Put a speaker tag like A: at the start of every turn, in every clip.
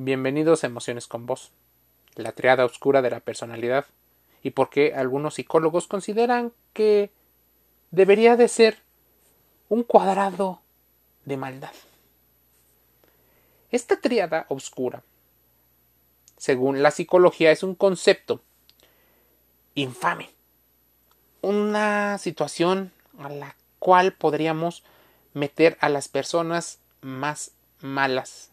A: Bienvenidos a Emociones con Vos, la triada oscura de la personalidad, y por qué algunos psicólogos consideran que debería de ser un cuadrado de maldad. Esta triada oscura, según la psicología, es un concepto infame, una situación a la cual podríamos meter a las personas más malas.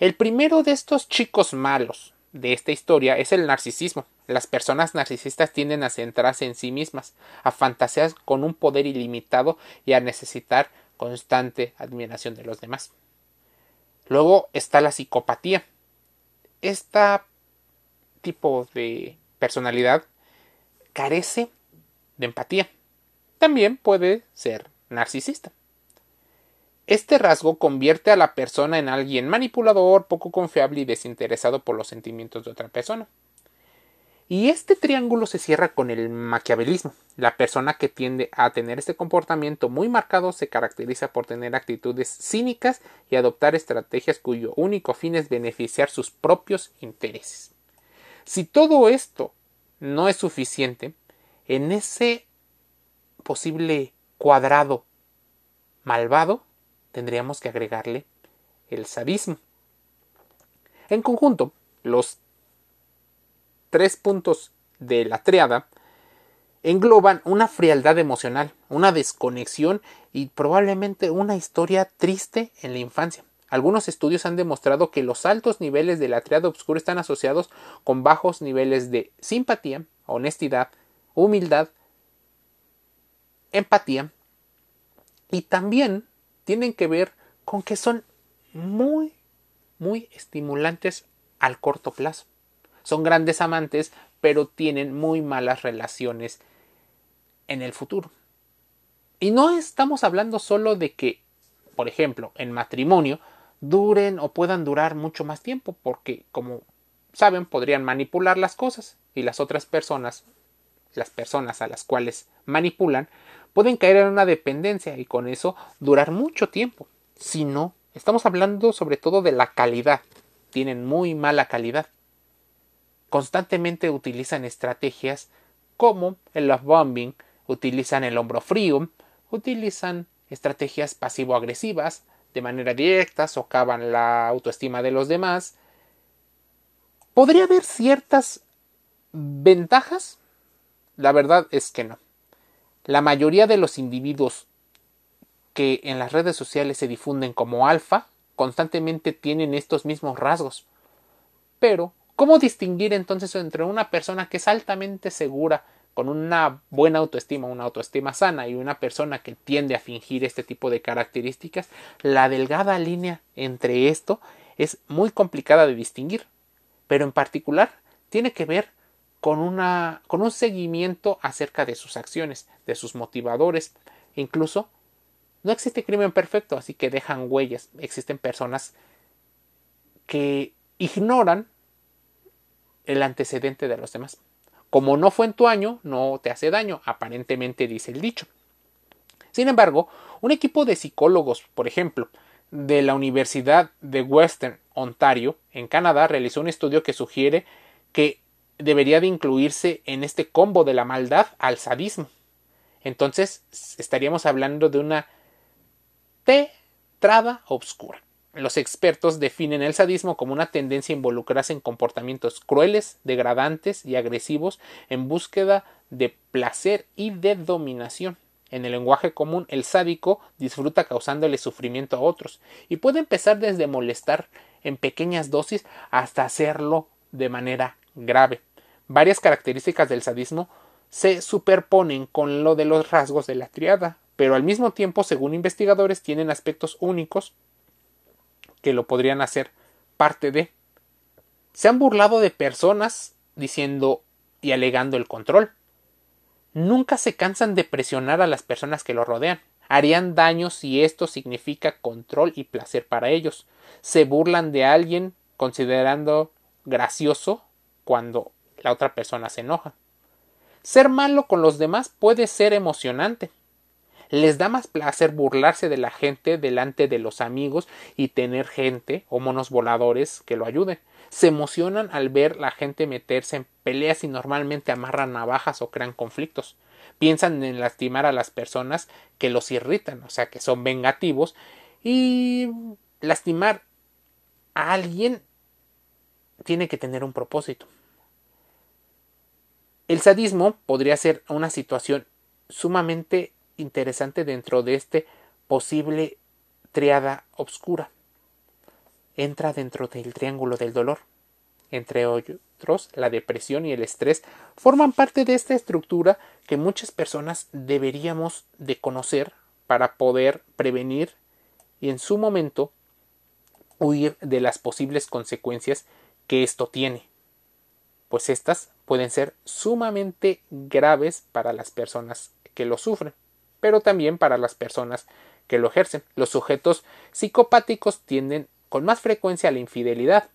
A: El primero de estos chicos malos de esta historia es el narcisismo. Las personas narcisistas tienden a centrarse en sí mismas, a fantasear con un poder ilimitado y a necesitar constante admiración de los demás. Luego está la psicopatía. Este tipo de personalidad carece de empatía. También puede ser narcisista. Este rasgo convierte a la persona en alguien manipulador, poco confiable y desinteresado por los sentimientos de otra persona. Y este triángulo se cierra con el maquiavelismo. La persona que tiende a tener este comportamiento muy marcado se caracteriza por tener actitudes cínicas y adoptar estrategias cuyo único fin es beneficiar sus propios intereses. Si todo esto no es suficiente, en ese posible cuadrado malvado tendríamos que agregarle el sadismo. En conjunto, los tres puntos de la triada engloban una frialdad emocional, una desconexión y probablemente una historia triste en la infancia. Algunos estudios han demostrado que los altos niveles de la triada oscura están asociados con bajos niveles de simpatía, honestidad, humildad, empatía y también tienen que ver con que son muy, muy estimulantes al corto plazo. Son grandes amantes, pero tienen muy malas relaciones en el futuro. Y no estamos hablando solo de que, por ejemplo, en matrimonio duren o puedan durar mucho más tiempo, porque, como saben, podrían manipular las cosas y las otras personas, las personas a las cuales manipulan, pueden caer en una dependencia y con eso durar mucho tiempo. Si no, estamos hablando sobre todo de la calidad. Tienen muy mala calidad. Constantemente utilizan estrategias como el love bombing, utilizan el hombro frío, utilizan estrategias pasivo-agresivas, de manera directa, socavan la autoestima de los demás. ¿Podría haber ciertas ventajas? La verdad es que no. La mayoría de los individuos que en las redes sociales se difunden como alfa constantemente tienen estos mismos rasgos. Pero, ¿cómo distinguir entonces entre una persona que es altamente segura, con una buena autoestima, una autoestima sana y una persona que tiende a fingir este tipo de características? La delgada línea entre esto es muy complicada de distinguir, pero en particular tiene que ver con, una, con un seguimiento acerca de sus acciones, de sus motivadores. Incluso no existe crimen perfecto, así que dejan huellas. Existen personas que ignoran el antecedente de los demás. Como no fue en tu año, no te hace daño, aparentemente dice el dicho. Sin embargo, un equipo de psicólogos, por ejemplo, de la Universidad de Western Ontario, en Canadá, realizó un estudio que sugiere que debería de incluirse en este combo de la maldad al sadismo. Entonces estaríamos hablando de una tetrada obscura. Los expertos definen el sadismo como una tendencia a involucrarse en comportamientos crueles, degradantes y agresivos en búsqueda de placer y de dominación. En el lenguaje común, el sádico disfruta causándole sufrimiento a otros y puede empezar desde molestar en pequeñas dosis hasta hacerlo de manera grave. Varias características del sadismo se superponen con lo de los rasgos de la triada, pero al mismo tiempo, según investigadores, tienen aspectos únicos que lo podrían hacer parte de. Se han burlado de personas diciendo y alegando el control. Nunca se cansan de presionar a las personas que lo rodean. Harían daño si esto significa control y placer para ellos. Se burlan de alguien considerando gracioso cuando la otra persona se enoja. Ser malo con los demás puede ser emocionante. Les da más placer burlarse de la gente delante de los amigos y tener gente o monos voladores que lo ayuden. Se emocionan al ver la gente meterse en peleas y normalmente amarran navajas o crean conflictos. Piensan en lastimar a las personas que los irritan, o sea que son vengativos y lastimar a alguien tiene que tener un propósito. El sadismo podría ser una situación sumamente interesante dentro de este posible triada obscura. Entra dentro del triángulo del dolor. Entre otros, la depresión y el estrés forman parte de esta estructura que muchas personas deberíamos de conocer para poder prevenir y en su momento huir de las posibles consecuencias que esto tiene, pues estas pueden ser sumamente graves para las personas que lo sufren, pero también para las personas que lo ejercen. Los sujetos psicopáticos tienden con más frecuencia a la infidelidad.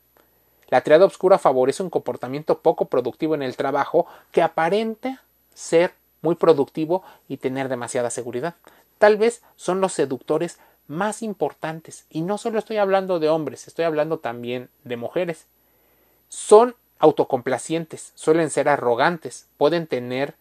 A: La triada obscura favorece un comportamiento poco productivo en el trabajo que aparenta ser muy productivo y tener demasiada seguridad. Tal vez son los seductores más importantes. Y no solo estoy hablando de hombres, estoy hablando también de mujeres. Son autocomplacientes, suelen ser arrogantes, pueden tener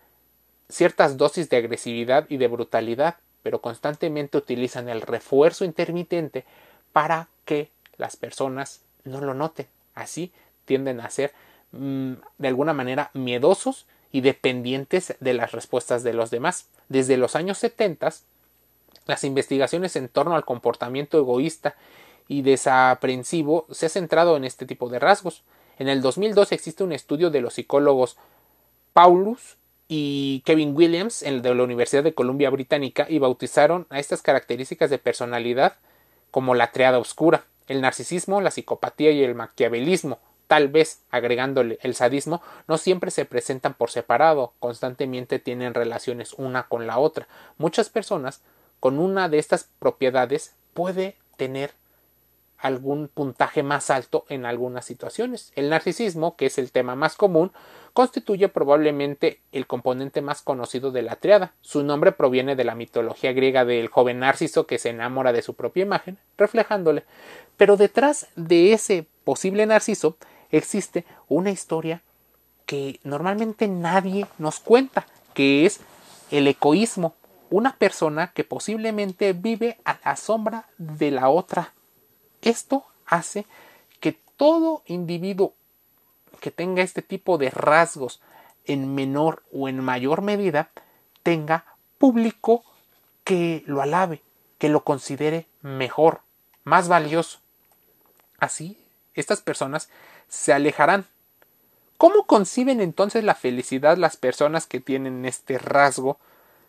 A: ciertas dosis de agresividad y de brutalidad, pero constantemente utilizan el refuerzo intermitente para que las personas no lo noten. Así tienden a ser mm, de alguna manera miedosos y dependientes de las respuestas de los demás. Desde los años 70 las investigaciones en torno al comportamiento egoísta y desaprensivo se ha centrado en este tipo de rasgos. En el 2002 existe un estudio de los psicólogos Paulus y Kevin Williams de la Universidad de Columbia Británica y bautizaron a estas características de personalidad como la triada oscura, el narcisismo, la psicopatía y el maquiavelismo. Tal vez, agregándole el sadismo, no siempre se presentan por separado, constantemente tienen relaciones una con la otra. Muchas personas con una de estas propiedades puede tener algún puntaje más alto en algunas situaciones. El narcisismo, que es el tema más común, constituye probablemente el componente más conocido de la triada. Su nombre proviene de la mitología griega del joven Narciso que se enamora de su propia imagen, reflejándole. Pero detrás de ese posible Narciso existe una historia que normalmente nadie nos cuenta, que es el egoísmo una persona que posiblemente vive a la sombra de la otra. Esto hace que todo individuo que tenga este tipo de rasgos en menor o en mayor medida tenga público que lo alabe, que lo considere mejor, más valioso. Así, estas personas se alejarán. ¿Cómo conciben entonces la felicidad las personas que tienen este rasgo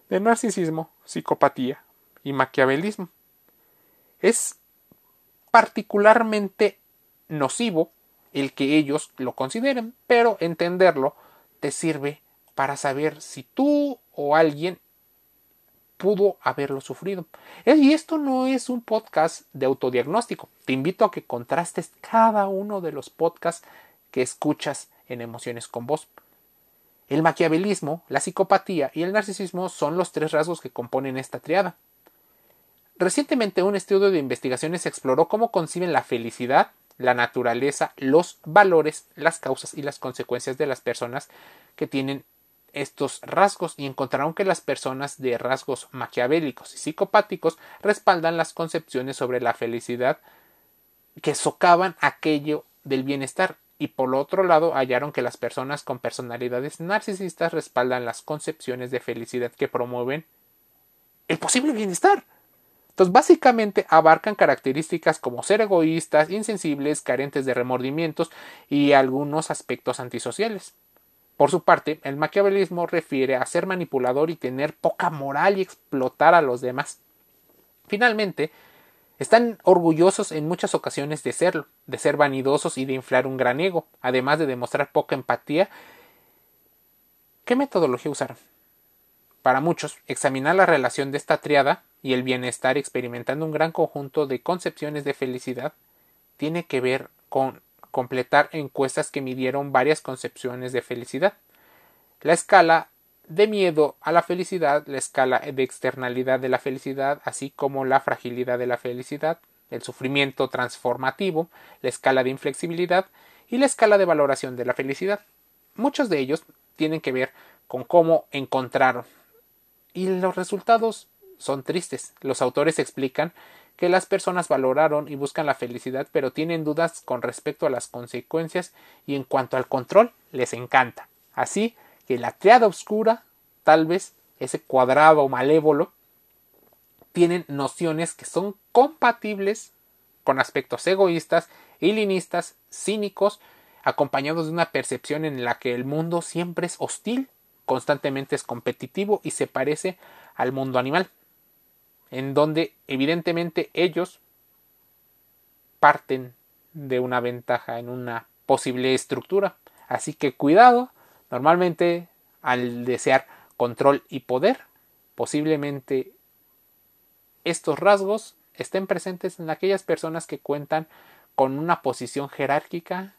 A: de narcisismo, psicopatía y maquiavelismo. Es particularmente nocivo el que ellos lo consideren, pero entenderlo te sirve para saber si tú o alguien pudo haberlo sufrido. Y esto no es un podcast de autodiagnóstico. Te invito a que contrastes cada uno de los podcasts que escuchas en Emociones con Vos. El maquiavelismo, la psicopatía y el narcisismo son los tres rasgos que componen esta triada. Recientemente un estudio de investigaciones exploró cómo conciben la felicidad, la naturaleza, los valores, las causas y las consecuencias de las personas que tienen estos rasgos y encontraron que las personas de rasgos maquiavélicos y psicopáticos respaldan las concepciones sobre la felicidad que socavan aquello del bienestar y por otro lado hallaron que las personas con personalidades narcisistas respaldan las concepciones de felicidad que promueven el posible bienestar. Entonces, básicamente abarcan características como ser egoístas, insensibles, carentes de remordimientos y algunos aspectos antisociales. Por su parte, el maquiavelismo refiere a ser manipulador y tener poca moral y explotar a los demás. Finalmente, están orgullosos en muchas ocasiones de serlo, de ser vanidosos y de inflar un gran ego, además de demostrar poca empatía. ¿Qué metodología usar? Para muchos, examinar la relación de esta triada y el bienestar experimentando un gran conjunto de concepciones de felicidad tiene que ver con completar encuestas que midieron varias concepciones de felicidad. La escala de miedo a la felicidad, la escala de externalidad de la felicidad, así como la fragilidad de la felicidad, el sufrimiento transformativo, la escala de inflexibilidad y la escala de valoración de la felicidad. Muchos de ellos tienen que ver con cómo encontraron. Y los resultados son tristes. Los autores explican que las personas valoraron y buscan la felicidad, pero tienen dudas con respecto a las consecuencias y en cuanto al control, les encanta. Así que la triada oscura, tal vez ese cuadrado malévolo, tienen nociones que son compatibles con aspectos egoístas, ilinistas, cínicos, acompañados de una percepción en la que el mundo siempre es hostil, constantemente es competitivo y se parece al mundo animal, en donde evidentemente ellos parten de una ventaja en una posible estructura. Así que cuidado, normalmente al desear control y poder, posiblemente estos rasgos estén presentes en aquellas personas que cuentan con una posición jerárquica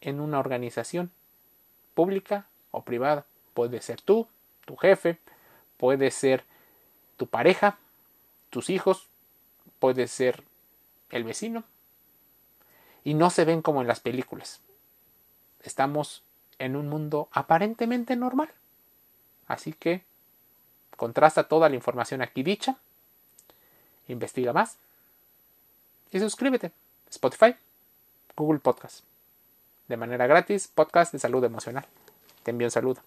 A: en una organización pública o privada. Puede ser tú, tu jefe, puede ser tu pareja, tus hijos, puede ser el vecino. Y no se ven como en las películas. Estamos en un mundo aparentemente normal. Así que contrasta toda la información aquí dicha investiga más y suscríbete. Spotify, Google Podcast. De manera gratis, podcast de salud emocional. Te envío un saludo.